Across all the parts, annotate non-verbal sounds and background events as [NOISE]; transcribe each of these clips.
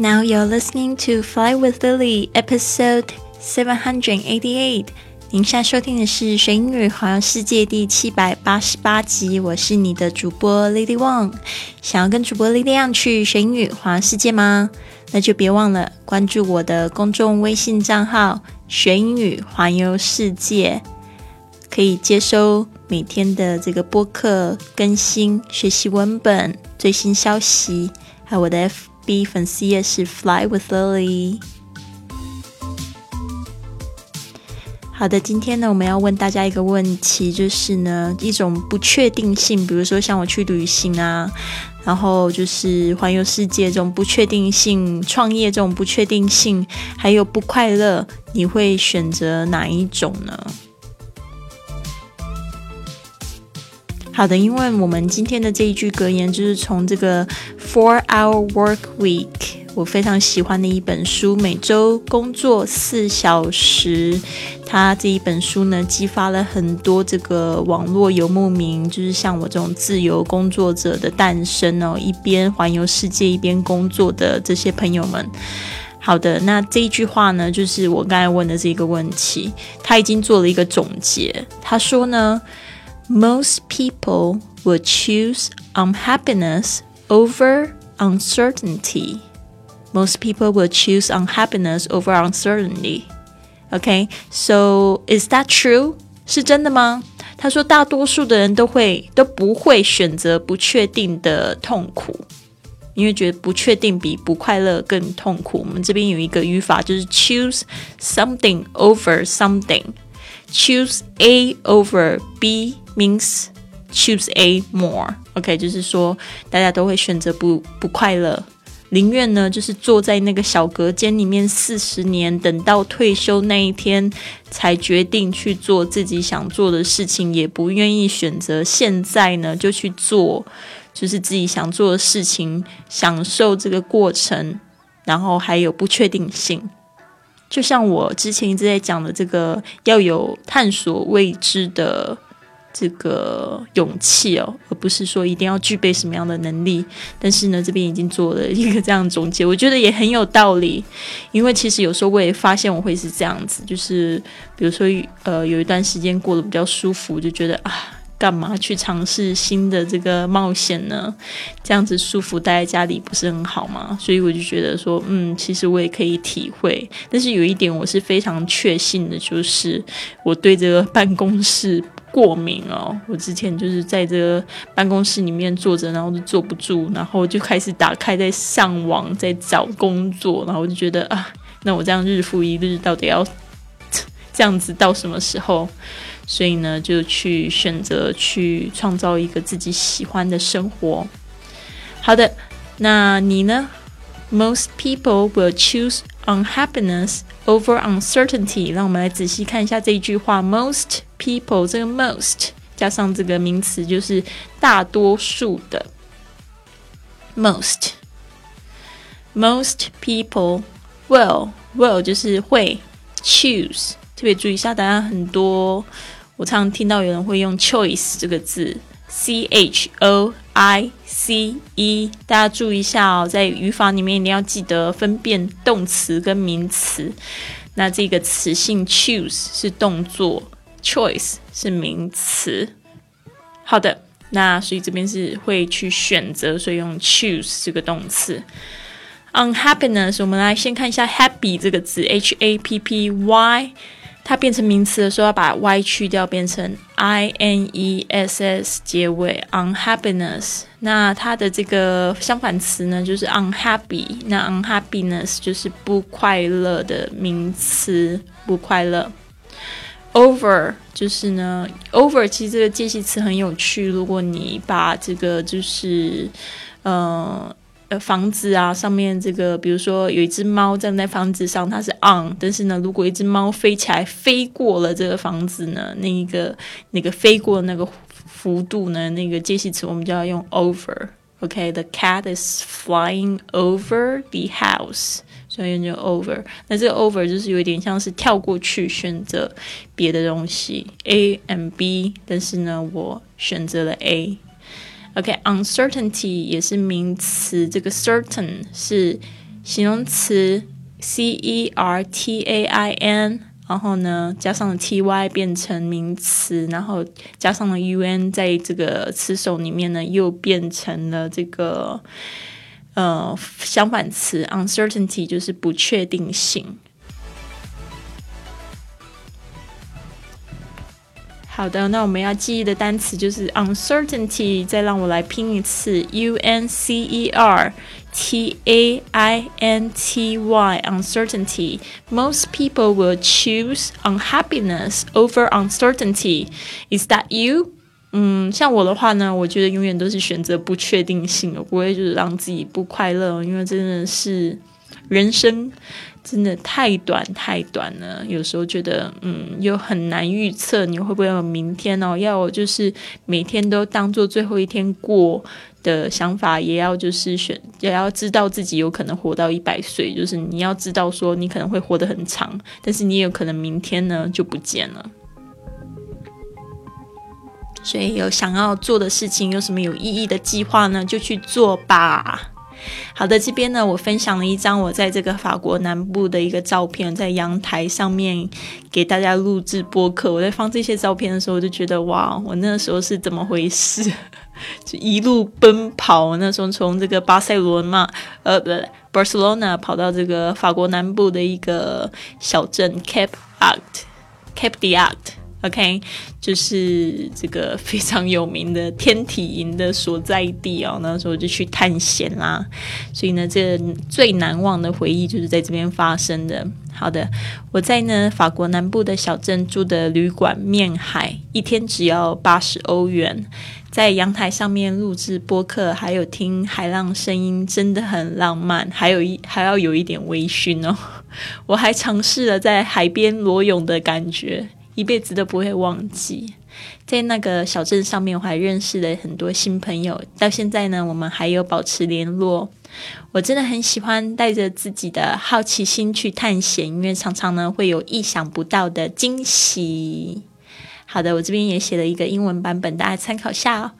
Now you're listening to Fly with Lily, episode seven hundred eighty-eight. 您现在收听的是《学英语环游世界》第七百八十八集。我是你的主播 Lily Wang。想要跟主播 Lily 样去学英语环游世界吗？那就别忘了关注我的公众微信账号“学英语环游世界”，可以接收每天的这个播客更新、学习文本、最新消息，还有我的 F B 粉丝页是 Fly with Lily。好的，今天呢，我们要问大家一个问题，就是呢，一种不确定性，比如说像我去旅行啊，然后就是环游世界这种不确定性，创业这种不确定性，还有不快乐，你会选择哪一种呢？好的，因为我们今天的这一句格言就是从这个 Four Hour Work Week。我非常喜欢的一本书，每周工作四小时。它这一本书呢，激发了很多这个网络游牧民，就是像我这种自由工作者的诞生哦。一边环游世界，一边工作的这些朋友们。好的，那这一句话呢，就是我刚才问的这个问题，他已经做了一个总结。他说呢，Most people will choose unhappiness over uncertainty. most people will choose unhappiness over uncertainty. Okay, so is that true? 是真的吗？他说，大多数的人都会都不会选择不确定的痛苦，因为觉得不确定比不快乐更痛苦。我们这边有一个语法，就是 choose something over something. Choose A over B means choose A more. OK，就是说大家都会选择不不快乐。宁愿呢，就是坐在那个小隔间里面四十年，等到退休那一天才决定去做自己想做的事情，也不愿意选择现在呢就去做，就是自己想做的事情，享受这个过程，然后还有不确定性。就像我之前一直在讲的，这个要有探索未知的。这个勇气哦，而不是说一定要具备什么样的能力。但是呢，这边已经做了一个这样总结，我觉得也很有道理。因为其实有时候我也发现我会是这样子，就是比如说呃，有一段时间过得比较舒服，就觉得啊，干嘛去尝试新的这个冒险呢？这样子舒服待在家里不是很好吗？所以我就觉得说，嗯，其实我也可以体会。但是有一点我是非常确信的，就是我对这个办公室。过敏哦，我之前就是在这个办公室里面坐着，然后就坐不住，然后就开始打开在上网，在找工作，然后我就觉得啊，那我这样日复一日，到底要这样子到什么时候？所以呢，就去选择去创造一个自己喜欢的生活。好的，那你呢？Most people will choose unhappiness over uncertainty。让我们来仔细看一下这一句话：Most。People 这个 most 加上这个名词就是大多数的 most most people will will 就是会 choose 特别注意一下，大家很多我常听到有人会用 choice 这个字 C h o i c e，大家注意一下哦，在语法里面一定要记得分辨动词跟名词。那这个词性 choose 是动作。Choice 是名词，好的，那所以这边是会去选择，所以用 choose 这个动词。Unhappiness，我们来先看一下 happy 这个字，H A P P Y，它变成名词的时候要把 Y 去掉，变成 I N E S S 结尾。Unhappiness，那它的这个相反词呢就是 unhappy，那 unhappiness 就是不快乐的名词，不快乐。Over 就是呢，over 其实这个介系词很有趣。如果你把这个就是呃呃房子啊上面这个，比如说有一只猫站在房子上，它是 on，但是呢，如果一只猫飞起来飞过了这个房子呢，那一个那个飞过那个幅度呢，那个介系词我们就要用 over。OK，the cat is flying over the house。所以就 over，那这个 over 就是有点像是跳过去选择别的东西 A and B，但是呢，我选择了 A。OK，uncertainty 也是名词，这个 certain 是形容词 c e r t a i n，然后呢加上了 t y 变成名词，然后加上了 u n，在这个词首里面呢又变成了这个呃相反词 uncertainty，就是不确定性。好的，那我们要记忆的单词就是 uncertainty，再让我来拼一次 u n c e r t a i n t y uncertainty. Most people will choose unhappiness over uncertainty. Is that you? 嗯，像我的话呢，我觉得永远都是选择不确定性，我不会就是让自己不快乐，因为真的是人生。 真的太短太短了，有时候觉得嗯，又很难预测你会不会有明天哦。要就是每天都当做最后一天过的想法，也要就是选，也要知道自己有可能活到一百岁。就是你要知道说你可能会活得很长，但是你也有可能明天呢就不见了。所以有想要做的事情，有什么有意义的计划呢，就去做吧。好的，这边呢，我分享了一张我在这个法国南部的一个照片，在阳台上面给大家录制播客。我在放这些照片的时候，我就觉得哇，我那时候是怎么回事？[LAUGHS] 就一路奔跑，那时候从这个巴塞罗那，呃，不，Barcelona 跑到这个法国南部的一个小镇 Cap Art，Cap d'Art。OK，就是这个非常有名的天体营的所在地哦。那时候就去探险啦，所以呢，这最难忘的回忆就是在这边发生的。好的，我在呢法国南部的小镇住的旅馆面海，一天只要八十欧元，在阳台上面录制播客，还有听海浪声音，真的很浪漫。还有一 [LAUGHS] 还要有一点微醺哦。我还尝试了在海边裸泳的感觉。一辈子都不会忘记，在那个小镇上面，我还认识了很多新朋友。到现在呢，我们还有保持联络。我真的很喜欢带着自己的好奇心去探险，因为常常呢会有意想不到的惊喜。好的，我这边也写了一个英文版本，大家参考下哦。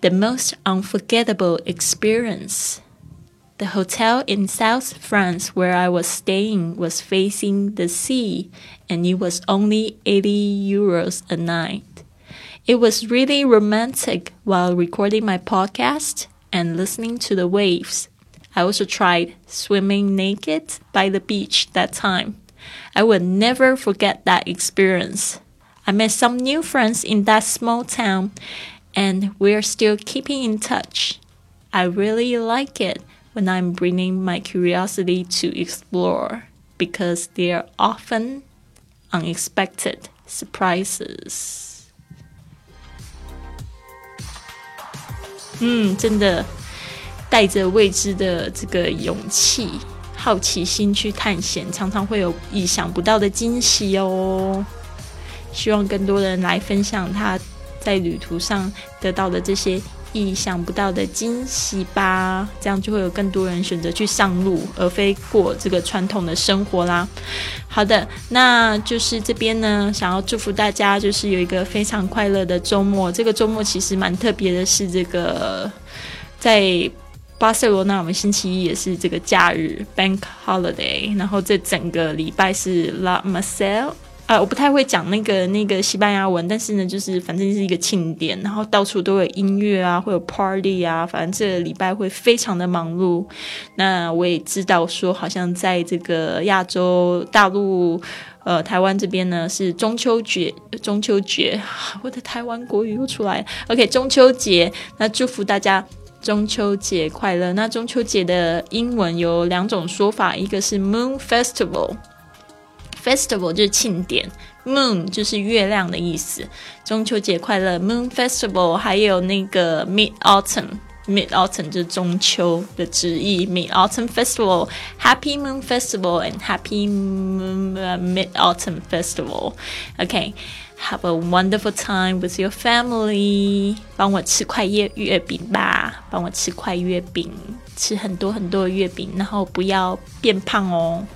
The most unforgettable experience. The hotel in South France where I was staying was facing the sea, and it was only 80 euros a night. It was really romantic while recording my podcast and listening to the waves. I also tried swimming naked by the beach that time. I will never forget that experience. I met some new friends in that small town, and we're still keeping in touch. I really like it when I'm bringing my curiosity to explore because they are often unexpected surprises. 嗯，真的带着未知的这个勇气、好奇心去探险，常常会有意想不到的惊喜哦。希望更多人来分享他在旅途上得到的这些意想不到的惊喜吧，这样就会有更多人选择去上路，而非过这个传统的生活啦。好的，那就是这边呢，想要祝福大家，就是有一个非常快乐的周末。这个周末其实蛮特别的，是这个在巴塞罗那，我们星期一也是这个假日 （Bank Holiday），然后这整个礼拜是 La Marcel。啊，我不太会讲那个那个西班牙文，但是呢，就是反正是一个庆典，然后到处都有音乐啊，会有 party 啊，反正这个礼拜会非常的忙碌。那我也知道说，好像在这个亚洲大陆，呃，台湾这边呢是中秋节，中秋节，[LAUGHS] 我的台湾国语又出来。OK，中秋节，那祝福大家中秋节快乐。那中秋节的英文有两种说法，一个是 Moon Festival。Festival 就是庆典，Moon 就是月亮的意思。中秋节快乐，Moon Festival。还有那个 Mid Autumn，Mid Autumn 就是中秋的旨意，Mid Autumn Festival，Happy Moon Festival and Happy Mid Autumn Festival。OK，Have a wonderful time with your family。帮我吃块月月饼吧，帮我吃块月饼，吃很多很多的月饼，然后不要变胖哦。